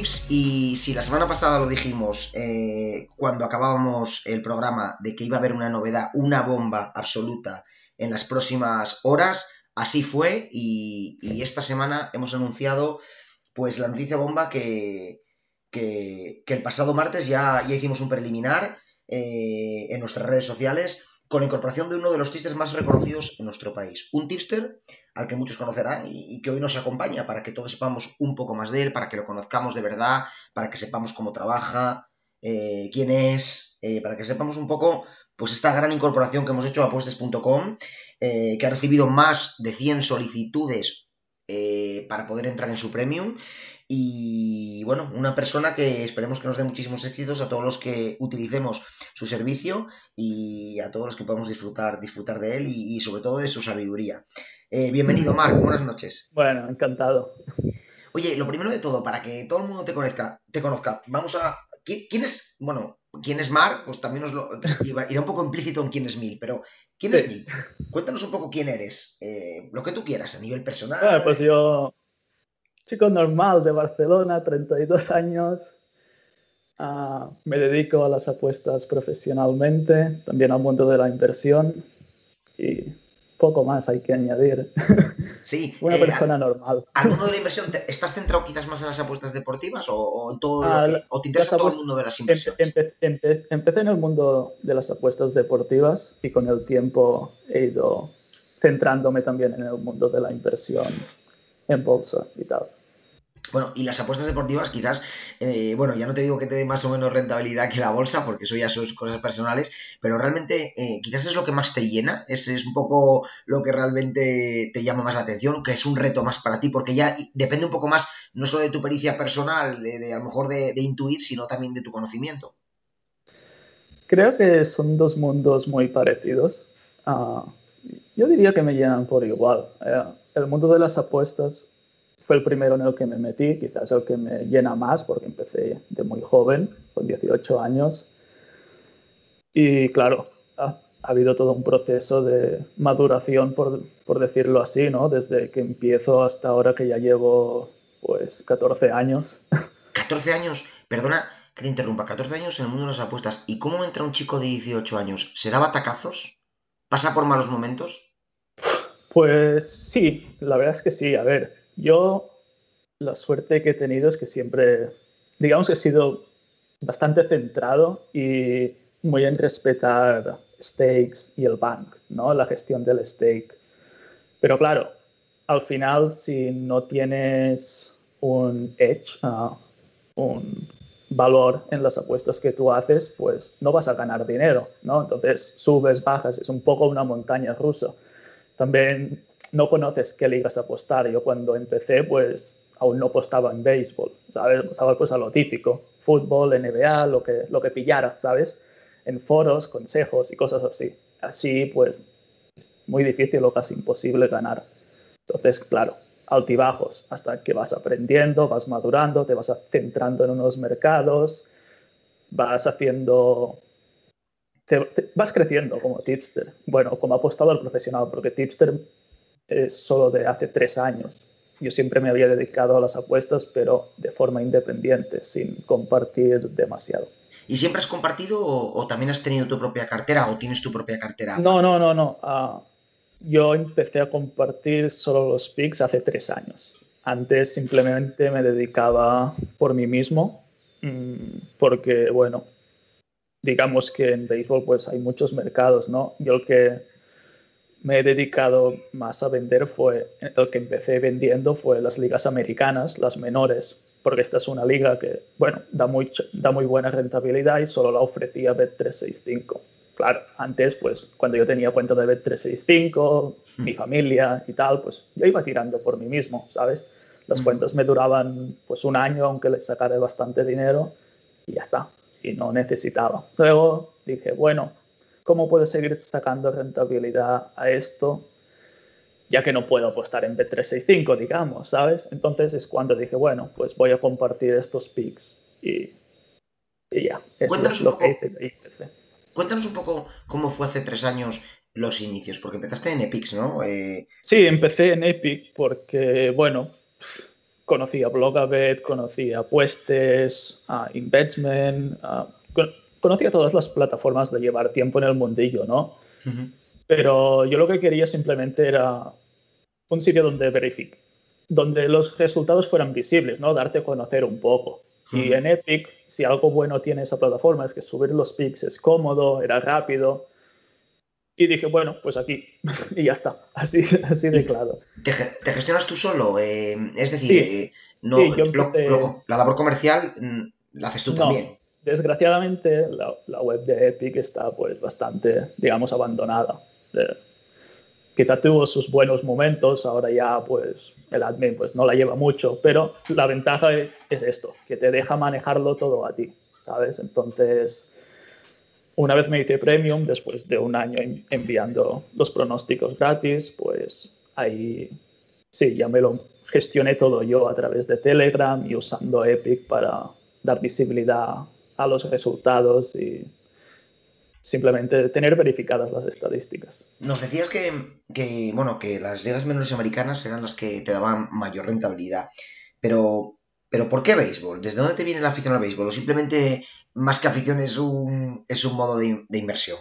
tips y si la semana pasada lo dijimos eh, cuando acabábamos el programa de que iba a haber una novedad, una bomba absoluta en las próximas horas, así fue y, esta semana hemos anunciado pues la noticia bomba que, que, el pasado martes ya, ya hicimos un preliminar eh, en nuestras redes sociales con la incorporación de uno de los tipsters más reconocidos en nuestro país. Un tipster al que muchos conocerán y, que hoy nos acompaña para que todos sepamos un poco más de él, para que lo conozcamos de verdad, para que sepamos cómo trabaja, eh, quién es, eh, para que sepamos un poco pues esta gran incorporación que hemos hecho a apuestes.com, eh, que ha recibido más de 100 solicitudes para poder entrar en su premium y bueno, una persona que esperemos que nos dé muchísimos éxitos a todos los que utilicemos su servicio y a todos los que podamos disfrutar, disfrutar de él y, sobre todo de su sabiduría. Eh, bienvenido, Marc, buenas noches. Bueno, encantado. Oye, lo primero de todo, para que todo el mundo te conozca, te conozca vamos a. ¿Quién, es? Bueno, ¿quién es Marc? Pues también os lo. Irá un poco implícito en quién es Mil, pero ¿quién es Mil? Cuéntanos un poco quién eres, eh, lo que tú quieras a nivel personal. Bueno, pues yo chico normal de Barcelona, 32 años. Ah, me dedico a las apuestas profesionalmente, también al mundo de la inversión y poco más hay que añadir. Sí. Una eh, persona normal. ¿Al mundo de la inversión estás centrado quizás más en las apuestas deportivas o, en todo lo ah, que, o te interesa todo el mundo de las inversiones? empecé en el mundo de las apuestas deportivas y con el tiempo he ido centrándome también en el mundo de la inversión en bolsa y tal. Bueno, y las apuestas deportivas quizás, eh, bueno, ya no te digo que te dé más o menos rentabilidad que la bolsa, porque eso ya son cosas personales, pero realmente eh, quizás es lo que más te llena, es, es un poco lo que realmente te llama más la atención, que es un reto más para ti, porque ya depende un poco más no solo de tu pericia personal, de, a lo mejor de, intuir, sino también de tu conocimiento. Creo que son dos mundos muy parecidos. Ah, yo diría que me llenan por igual. Eh, el mundo de las apuestas fue el primero en el que me metí, quizás el que me llena más porque empecé de muy joven, con 18 años. Y claro, ha, habido todo un proceso de maduración, por, por, decirlo así, ¿no? Desde que empiezo hasta ahora que ya llevo, pues, 14 años. 14 años, perdona que te interrumpa, 14 años en el mundo de las apuestas. ¿Y cómo entra un chico de 18 años? ¿Se daba tacazos? ¿Pasa por malos momentos? Pues sí, la verdad es que sí. A ver, yo la suerte que he tenido es que siempre, digamos que he sido bastante centrado y muy en respetar stakes y el bank, ¿no? La gestión del stake. Pero claro, al final si no tienes un edge, uh, un valor en las apuestas que tú haces, pues no vas a ganar dinero, ¿no? Entonces subes, bajas, es un poco una montaña rusa. También no conoces qué ligas apostar. Yo cuando empecé, pues aún no apostaba en béisbol, ¿sabes? Apostaba pues a lo típico, fútbol, NBA, lo que, lo que pillara, ¿sabes? En foros, consejos y cosas así. Así, pues, es muy difícil o casi imposible ganar. Entonces, claro, altibajos, hasta que vas aprendiendo, vas madurando, te vas centrando en unos mercados, vas haciendo vas creciendo como tipster. Bueno, como apostador profesional, porque tipster es solo de hace tres años. Yo siempre me había dedicado a las apuestas, pero de forma independiente, sin compartir demasiado. ¿Y siempre has compartido o, también has tenido tu propia cartera o tienes tu propia cartera? No, no, no, no. Ah, yo empecé a compartir solo los pics hace tres años. Antes simplemente me dedicaba por mí mismo, mm, porque, bueno, digamos que en béisbol pues hay muchos mercados, ¿no? Yo el que me he dedicado más a vender fue, el que empecé vendiendo fue las ligas americanas, las menores, porque esta es una liga que, bueno, da muy, da muy buena rentabilidad y solo la ofrecía Bet365. Claro, antes, pues, cuando yo tenía cuenta de Bet365, hmm. mi familia y tal, pues yo iba tirando por mí mismo, ¿sabes? Las hmm. cuentas me duraban, pues, un año, aunque les sacara bastante dinero, y ya está. Y no necesitaba. Luego dije, bueno, ¿Cómo puedo seguir sacando rentabilidad a esto? Ya que no puedo apostar en B365, digamos, ¿sabes? Entonces es cuando dije, bueno, pues voy a compartir estos picks y, ya. Cuéntanos, un poco, cuéntanos un poco cómo fue hace tres años los inicios, porque empezaste en Epics, ¿no? Eh... Sí, empecé en Epic porque, bueno, conocía Blogabet, conocía Puestes, uh, Investment, conocía todas las plataformas de llevar tiempo en el mundillo, ¿no? Pero yo lo que quería simplemente era un sitio donde verificar, donde los resultados fueran visibles, ¿no? Darte a conocer un poco. Y en Epic, si algo bueno tiene esa plataforma es que subir los pics es cómodo, era rápido. Y dije, bueno, pues aquí. y ya está. Así, así de claro. ¿Te, gestionas tú solo? Eh, es decir, eh, no, la labor comercial mm, la haces tú también. Desgraciadamente, la, web de Epic está pues bastante, digamos, abandonada. quizá tuvo sus buenos momentos, ahora ya pues el admin pues no la lleva mucho, pero la ventaja es, esto, que te deja manejarlo todo a ti, ¿sabes? Entonces, una vez me hice premium, después de un año enviando los pronósticos gratis, pues ahí sí, ya me lo gestioné todo yo a través de Telegram y usando Epic para dar visibilidad a los resultados y simplemente tener verificadas las estadísticas. Nos decías que, bueno, que las ligas menores americanas eran las que te daban mayor rentabilidad, pero, pero ¿por qué béisbol? ¿Desde dónde te viene la afición al béisbol? ¿O simplemente más que afición es un, es un modo de, inversión?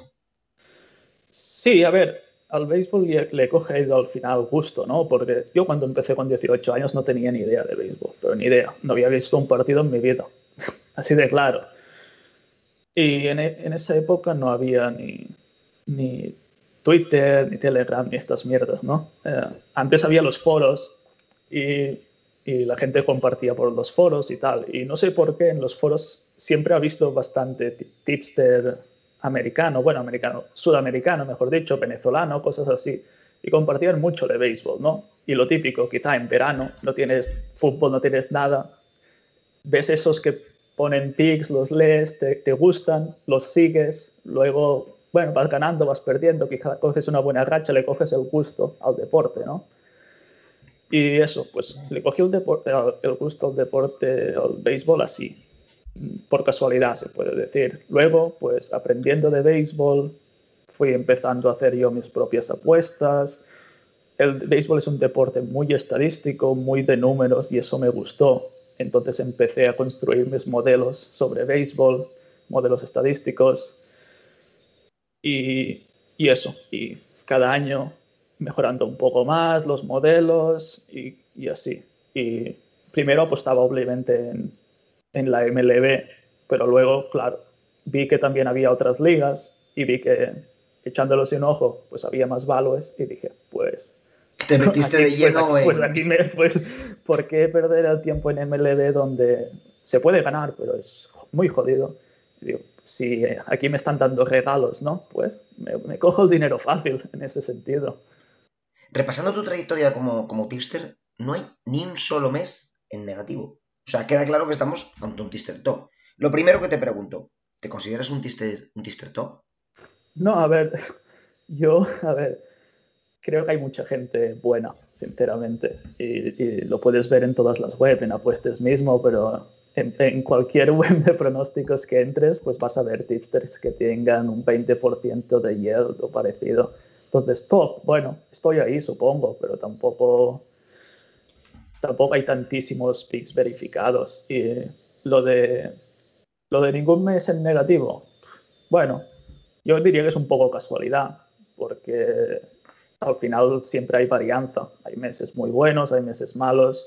Sí, a ver, al béisbol le he cogido al final gusto, ¿no? Porque yo cuando empecé con 18 años no tenía ni idea de béisbol, pero ni idea. No había visto un partido en mi vida. Así de claro. Y en, en esa época no había ni, ni, Twitter, ni Telegram, ni estas mierdas, ¿no? Eh, antes había los foros y, y, la gente compartía por los foros y tal. Y no sé por qué en los foros siempre ha visto bastante tipster americano, bueno, americano, sudamericano, mejor dicho, venezolano, cosas así. Y compartían mucho de béisbol, ¿no? Y lo típico, quizá en verano no tienes fútbol, no tienes nada, ves esos que ponen pics, los lees, te, gustan, los sigues, luego, bueno, vas ganando, vas perdiendo, quizás coges una buena racha, le coges el gusto al deporte, ¿no? Y eso, pues le cogí el, deporte, el gusto al deporte, al béisbol así, por casualidad se puede decir. Luego, pues aprendiendo de béisbol, fui empezando a hacer yo mis propias apuestas. El béisbol es un deporte muy estadístico, muy de números y eso me gustó. Entonces empecé a construir mis modelos sobre béisbol, modelos estadísticos y, eso. Y cada año mejorando un poco más los modelos y, así. Y primero apostaba obviamente en, en la MLB, pero luego, claro, vi que también había otras ligas y vi que echándolos sin ojo, pues había más valores y dije, pues te metiste de pues, lleno pues, pues, aquí me, pues, ¿por qué perder el tiempo en MLB donde se puede ganar, pero es muy jodido? Digo, si aquí me están dando regalos, ¿no? Pues me, cojo el dinero fácil en ese sentido. Repasando tu trayectoria como, como tipster, no hay ni un solo mes en negativo. O sea, queda claro que estamos ante un tipster top. Lo primero que te pregunto, ¿te consideras un tipster, un tipster top? No, a ver, yo, a ver, creo que hay mucha gente buena, sinceramente. Y, lo puedes ver en todas las webs, en apuestas mismo, pero en, cualquier web de pronósticos que entres, pues vas a ver tipsters que tengan un 20% de yield o parecido. Entonces, top, bueno, estoy ahí, supongo, pero tampoco, tampoco hay tantísimos picks verificados. Y lo de, lo de ningún mes en negativo, bueno, yo diría que es un poco casualidad, porque al final siempre hay varianza. Hay meses muy buenos, hay meses malos.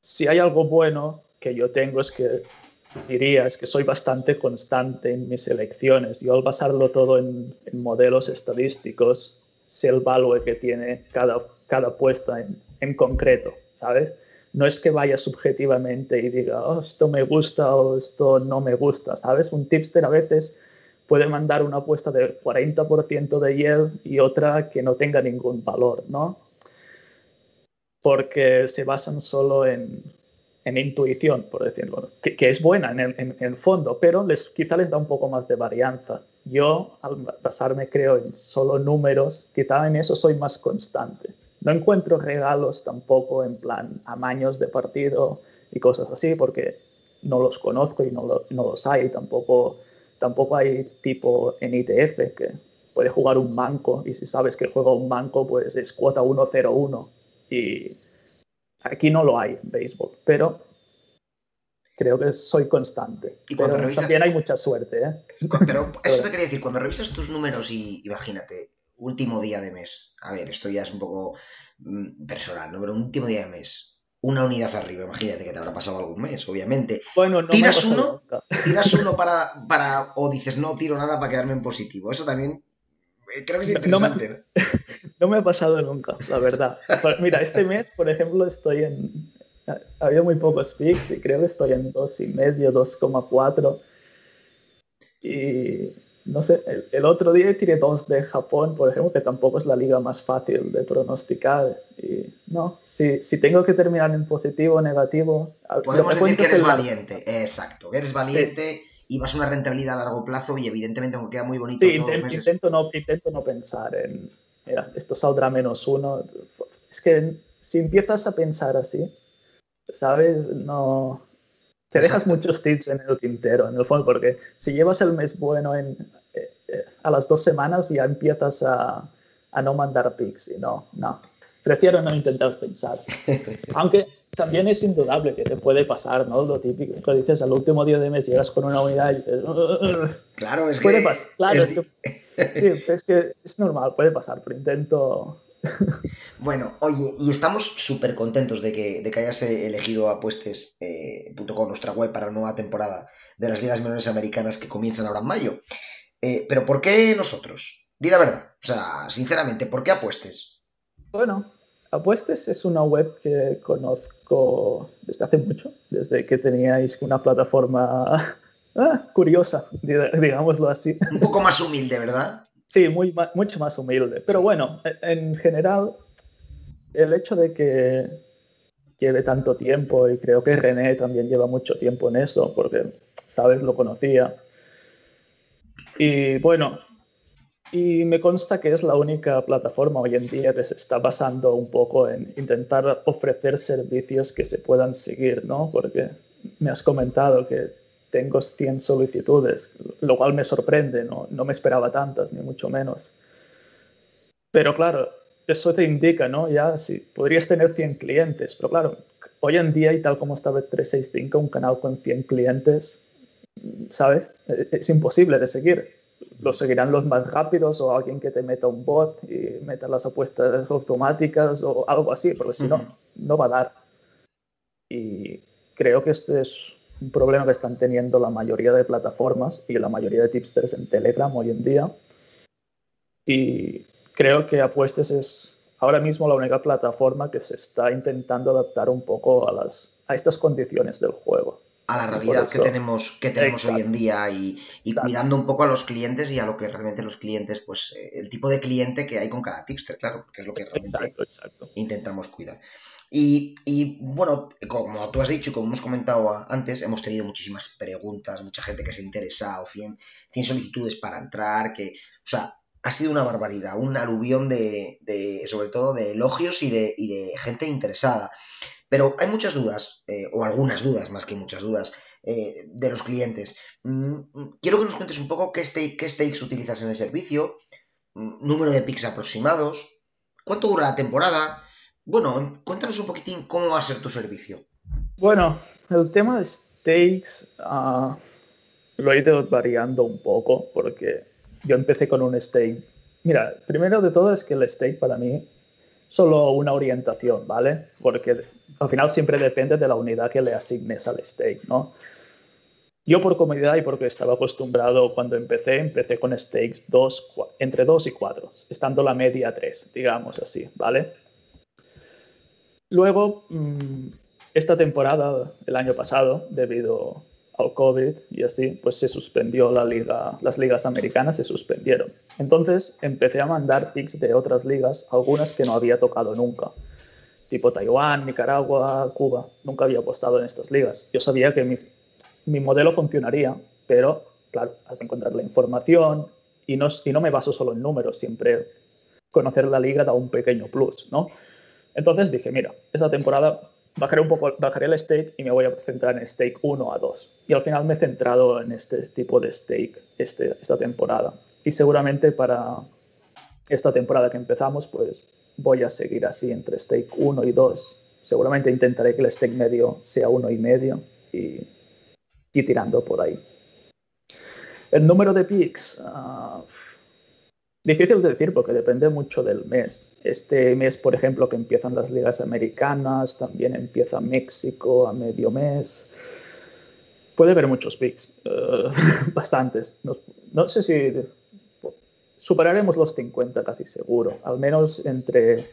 Si hay algo bueno que yo tengo es que diría es que soy bastante constante en mis elecciones. Yo al basarlo todo en, modelos estadísticos, sé el valor que tiene cada, cada apuesta en, en, concreto, ¿sabes? No es que vaya subjetivamente y diga, oh, esto me gusta o esto no me gusta, ¿sabes? Un tipster a veces puede mandar una apuesta de 40% de yield y otra que no tenga ningún valor, ¿no? Porque se basan solo en, en intuición, por decirlo, que, que es buena en el, en, el, fondo, pero les, quizá les da un poco más de varianza. Yo, al basarme, creo, en solo números, quizá en eso soy más constante. No encuentro regalos tampoco en plan amaños de partido y cosas así, porque no los conozco y no, lo, no los hay. Tampoco Tampoco hay tipo en ITF que puede jugar un manco y si sabes que juega un manco, pues es cuota 1-0-1 y aquí no lo hay en béisbol, pero creo que soy constante. Y cuando pero también hay mucha suerte. ¿eh? Pero eso te quería decir, cuando revisas tus números y imagínate, último día de mes, a ver, esto ya es un poco mm, personal, ¿no? Pero último día de mes, una unidad arriba, imagínate que te habrá pasado algún mes, obviamente. Bueno, no tiras uno, tiras uno para, para, o dices no tiro nada para quedarme en positivo. Eso también eh, creo que es interesante. No me, ha pasado nunca, la verdad. Mira, este mes, por ejemplo, estoy en, había muy pocos picks y creo que estoy en 2,5, 2,4. Y no sé, el, otro día tiré dos de Japón, por ejemplo, que tampoco es la liga más fácil de pronosticar. Y no, si, si tengo que terminar en positivo o negativo. Podemos decir que eres valiente, exacto, eres valiente. Y vas a una rentabilidad a largo plazo y evidentemente aunque queda muy bonito sí, intento, no, intento no pensar en, mira, esto saldrá menos uno. Es que si empiezas a pensar así, ¿sabes? No. Te dejas muchos tips en el tintero, en el fondo, porque si llevas el mes bueno en, eh, eh, a las dos semanas ya empiezas a, a no mandar pics y no, no. Prefiero no intentar pensar. Aunque también es indudable que te puede pasar, ¿no? Lo típico que dices al último día de mes llegas con una unidad y dices... Claro, es puede que... Pasar. Claro, es... sí, es que es normal, puede pasar, pero intento bueno, oye, y estamos súper contentos de que, de que hayas elegido apuestes.com, eh, nuestra web, para la nueva temporada de las ligas menores americanas que comienzan ahora en mayo. Eh, pero ¿por qué nosotros? Di la verdad, o sea, sinceramente, ¿por qué apuestes? Bueno, apuestes es una web que conozco desde hace mucho, desde que teníais una plataforma ah, curiosa, digámoslo así. Un poco más humilde, ¿verdad? Sí, muy, mucho más humilde. Pero bueno, e, en general, el hecho de que lleve tanto tiempo, y creo que René también lleva mucho tiempo en eso, porque, sabes, lo conocía. Y bueno, y me consta que es la única plataforma hoy en día que se está basando un poco en intentar ofrecer servicios que se puedan seguir, ¿no? Porque me has comentado que tengo 100 solicitudes, lo cual me sorprende, no, no me esperaba tantas, ni mucho menos. Pero claro, eso te indica, ¿no? Ya, si podrías tener 100 clientes, pero claro, hoy en día y tal como está Bet365, un canal con 100 clientes, ¿sabes? E, es imposible de seguir. Lo seguirán los más rápidos o alguien que te meta un bot y meta las apuestas automáticas o algo así, porque si no, no va a dar. Y creo que este es un problema que están teniendo la mayoría de plataformas y la mayoría de tipsters en Telegram hoy en día. Y creo que Apuestes es ahora mismo la única plataforma que se está intentando adaptar un poco a, las, a estas condiciones del juego. A la realidad que tenemos, que tenemos hoy en día y, y cuidando un poco a los clientes y a lo que realmente los clientes, pues eh, el tipo de cliente que hay con cada tipster, claro, porque es lo que realmente intentamos cuidar. Y, bueno, como tú has dicho y como hemos comentado antes, hemos tenido muchísimas preguntas, mucha gente que se ha interesado, 100, 100 solicitudes para entrar, que, o sea, ha sido una barbaridad, un aluvión de, sobre todo de elogios y de, de, gente interesada. Pero hay muchas dudas, eh, o algunas dudas, más que muchas dudas, eh, de los clientes. Mm, quiero que nos cuentes un poco qué, qué stakes utilizas en el servicio, mm, número de picks aproximados, cuánto dura la temporada, bueno, cuéntanos un poquitín cómo va a ser tu servicio. Bueno, el tema de stakes ah, lo he ido variando un poco porque yo empecé con un stake. Mira, primero de todo es que el stake para mí solo una orientación, ¿vale? Porque al final siempre depende de la unidad que le asignes al stake, ¿no? Yo por comodidad y porque estaba acostumbrado cuando empecé, empecé con stakes dos, entre 2 y 4, estando la media 3, digamos así, ¿vale? Luego, mm, esta temporada, el año pasado, debido al COVID y así, pues se suspendió la liga, las ligas americanas se suspendieron. Entonces empecé a mandar picks de otras ligas, algunas que no había tocado nunca, tipo Taiwán, Nicaragua, Cuba. Nunca había apostado en estas ligas. Yo sabía que mi, mi modelo funcionaría, pero claro, has de encontrar la información y no, y no me baso solo en números, siempre conocer la liga da un pequeño plus, ¿no? Entonces dije, mira, esta temporada bajaré un poco, bajaré el stake y me voy a centrar en stake 1 a 2. Y al final me he centrado en este tipo de stake este, esta temporada. Y seguramente para esta temporada que empezamos, pues voy a seguir así entre stake 1 y 2. seguramente intentaré que el stake medio sea uno y medio y, tirando por ahí. El número de picks, uh, difícil de decir porque depende mucho del mes. Este mes, por ejemplo, que empiezan las ligas americanas, también empieza México a medio mes. Puede haber muchos picks, uh, bastantes. No, no sé si superaremos los 50 casi seguro, al menos entre,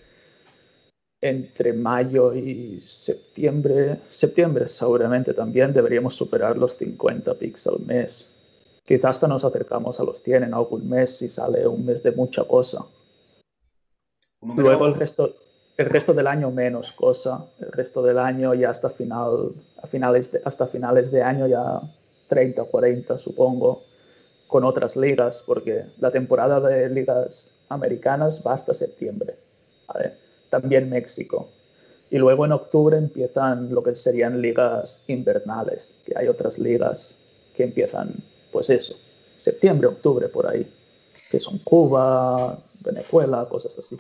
entre mayo y septiembre, septiembre seguramente también deberíamos superar los 50 picks al mes. Quizás hasta nos acercamos a los 100 en algún mes si sale un mes de mucha cosa. Luego el resto, el resto del año menos cosa, el resto del año ya hasta, final, a finales de, hasta finales de año ya 30 o 40 supongo con otras ligas, porque la temporada de ligas americanas va hasta septiembre. También México. Y luego en octubre empiezan lo que serían ligas invernales, que hay otras ligas que empiezan, pues eso, septiembre, octubre, por ahí, que son Cuba, Venezuela, cosas así.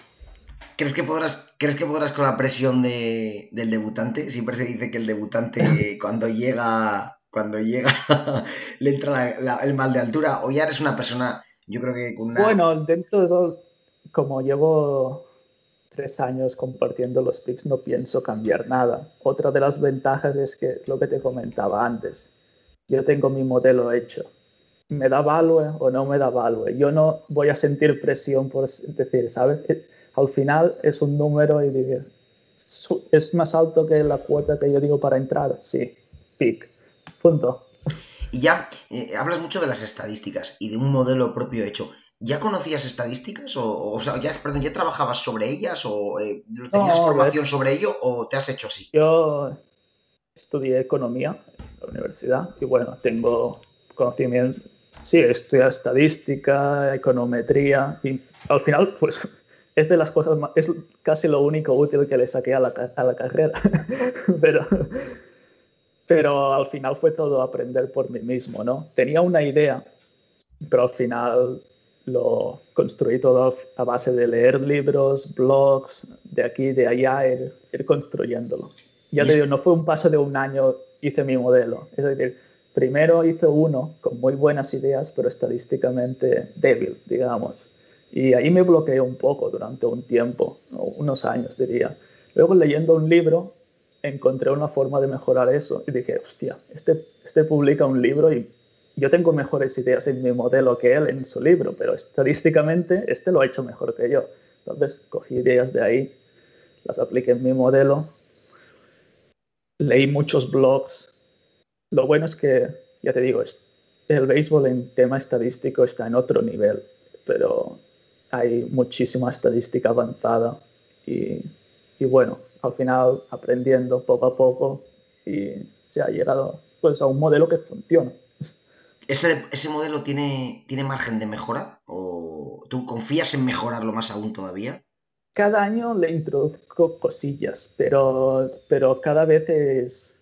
¿Crees que podrás, ¿crees que podrás con la presión de, del debutante? Siempre se dice que el debutante cuando llega cuando llega le entra el mal de altura o ya eres una persona, yo creo que con una... Bueno, dentro de todo, como llevo tres años compartiendo los pics, no pienso cambiar nada. Otra de las ventajas es que es lo que te comentaba antes. Yo tengo mi modelo hecho. ¿Me da value o no me da value? Yo no voy a sentir presión por decir, ¿sabes? Eh, al final es un número y digo, ¿es más alto que la cuota que yo digo para entrar? Sí, pic Punto. Y ya, eh, hablas mucho de las estadísticas y de un modelo propio hecho. ¿Ya conocías estadísticas? O, o sea, ya, perdón, ¿ya trabajabas sobre ellas? ¿O eh, tenías formación sobre ello? ¿O te has hecho así? Yo estudié economía en la universidad y bueno, tengo conocimiento. Sí, estudié estadística, econometría y al final, pues es de las cosas más, es casi lo único útil que le saqué a la, a la carrera. Pero pero al final fue todo aprender por mí mismo, ¿no? Tenía una idea, pero al final lo construí todo a base de leer libros, blogs, de aquí, de allá, ir, construyéndolo. Ya te digo, no fue un paso de un año, hice mi modelo. Es decir, primero hice uno con muy buenas ideas, pero estadísticamente débil, digamos. Y ahí me bloqueé un poco durante un tiempo, unos años diría. Luego leyendo un libro encontré una forma de mejorar eso y dije, hostia, este, este publica un libro y yo tengo mejores ideas en mi modelo que él en su libro, pero estadísticamente este lo ha hecho mejor que yo. Entonces cogí ideas de ahí, las apliqué en mi modelo, leí muchos blogs. Lo bueno es que, ya te digo, el béisbol en tema estadístico está en otro nivel, pero hay muchísima estadística avanzada y, y bueno, al final aprendiendo poco a poco y se ha llegado pues, a un modelo que funciona. ¿Ese, ese modelo tiene, tiene margen de mejora? ¿O tú confías en mejorarlo más aún todavía? Cada año le introduzco cosillas, pero, pero cada vez es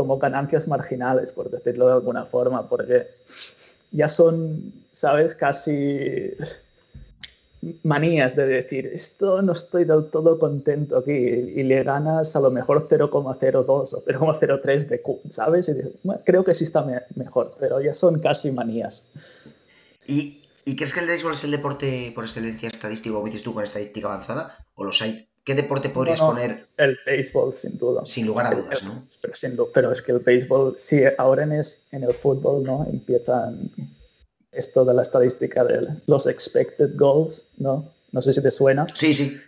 como ganancias marginales, por decirlo de alguna forma, porque ya son, ¿sabes? Casi manías de decir, esto no estoy del todo contento aquí, y le ganas a lo mejor 0,02 o 0,03 de Q, ¿sabes? Y dices, creo que sí está mejor, pero ya son casi manías. ¿Y, ¿Y, crees que el béisbol es el deporte por excelencia estadístico, como dices tú, con estadística avanzada? ¿O los hay? ¿Qué deporte podrías poner? El béisbol, sin duda. Sin lugar a dudas, ¿no? Pero, pero es que el béisbol, sí, ahora en, es, en el fútbol, ¿no? Empiezan esto de la estadística de los expected goals, ¿no? No sé si te suena. Sí, sí.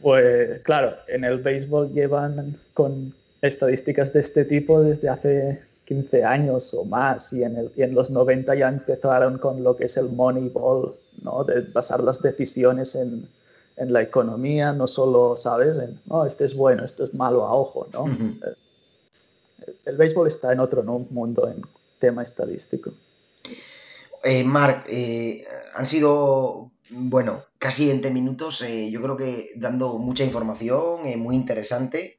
Pues claro, en el béisbol llevan con estadísticas de este tipo desde hace 15 años o más y en, el, y en los 90 ya empezaron con lo que es el Moneyball, ¿no? De basar las decisiones en, en la economía, no solo, ¿sabes? En, oh, este es bueno, esto es malo a ojo, ¿no? el, el, béisbol está en otro mundo en tema estadístico. Eh, Marc, eh, han sido, bueno, casi 20 minutos, eh, yo creo que dando mucha información, muy interesante,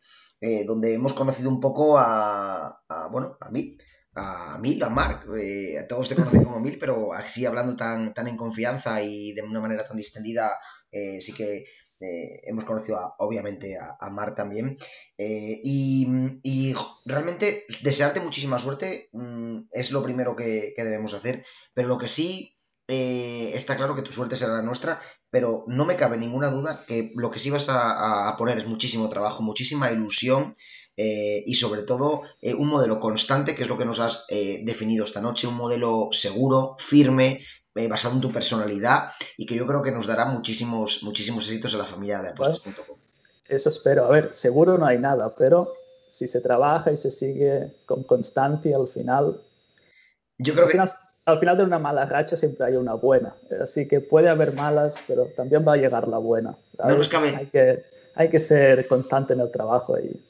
donde hemos conocido un poco a, bueno, a mí, a Mil, a Marc, a todos te conocen como Mil, pero así hablando tan, tan en confianza y de una manera tan distendida, sí que eh, hemos conocido obviamente a, Mar también. Eh, y, realmente desearte muchísima suerte mm, es lo primero que, debemos hacer. Pero lo que sí eh, está claro que tu suerte será la nuestra. Pero no me cabe ninguna duda que lo que sí vas a, poner es muchísimo trabajo, muchísima ilusión. y sobre todo un modelo constante, que es lo que nos has definido esta noche, un modelo seguro, firme, eh, basado en tu personalidad y que yo creo que nos dará muchísimos, muchísimos éxitos en la familia de apuestas.com. eso espero. A ver, seguro no hay nada, pero si se trabaja y se sigue con constancia al final. Yo creo que. al final de una mala racha siempre hay una buena. Así que puede haber malas, pero también va a llegar la buena. hay, que, hay que ser constante en el trabajo y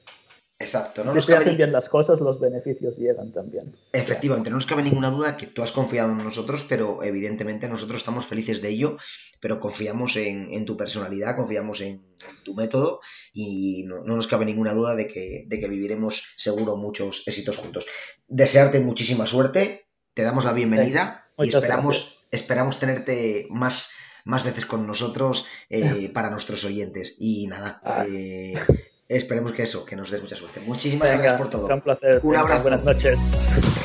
Exacto. No si se hacen bien las cosas, los beneficios llegan también. Efectivamente, no nos cabe ninguna duda que tú has confiado en nosotros, pero evidentemente nosotros estamos felices de ello, pero confiamos en, tu personalidad, confiamos en tu método y no, nos cabe ninguna duda de que, de que viviremos seguro muchos éxitos juntos. Desearte muchísima suerte, te damos la bienvenida y esperamos, esperamos tenerte más más veces con nosotros eh, para nuestros oyentes. Y nada, ah. eh, Esperemos que eso, que nos des mucha suerte. Muchísimas gracias por todo. Un placer. Un abrazo. Buenas noches.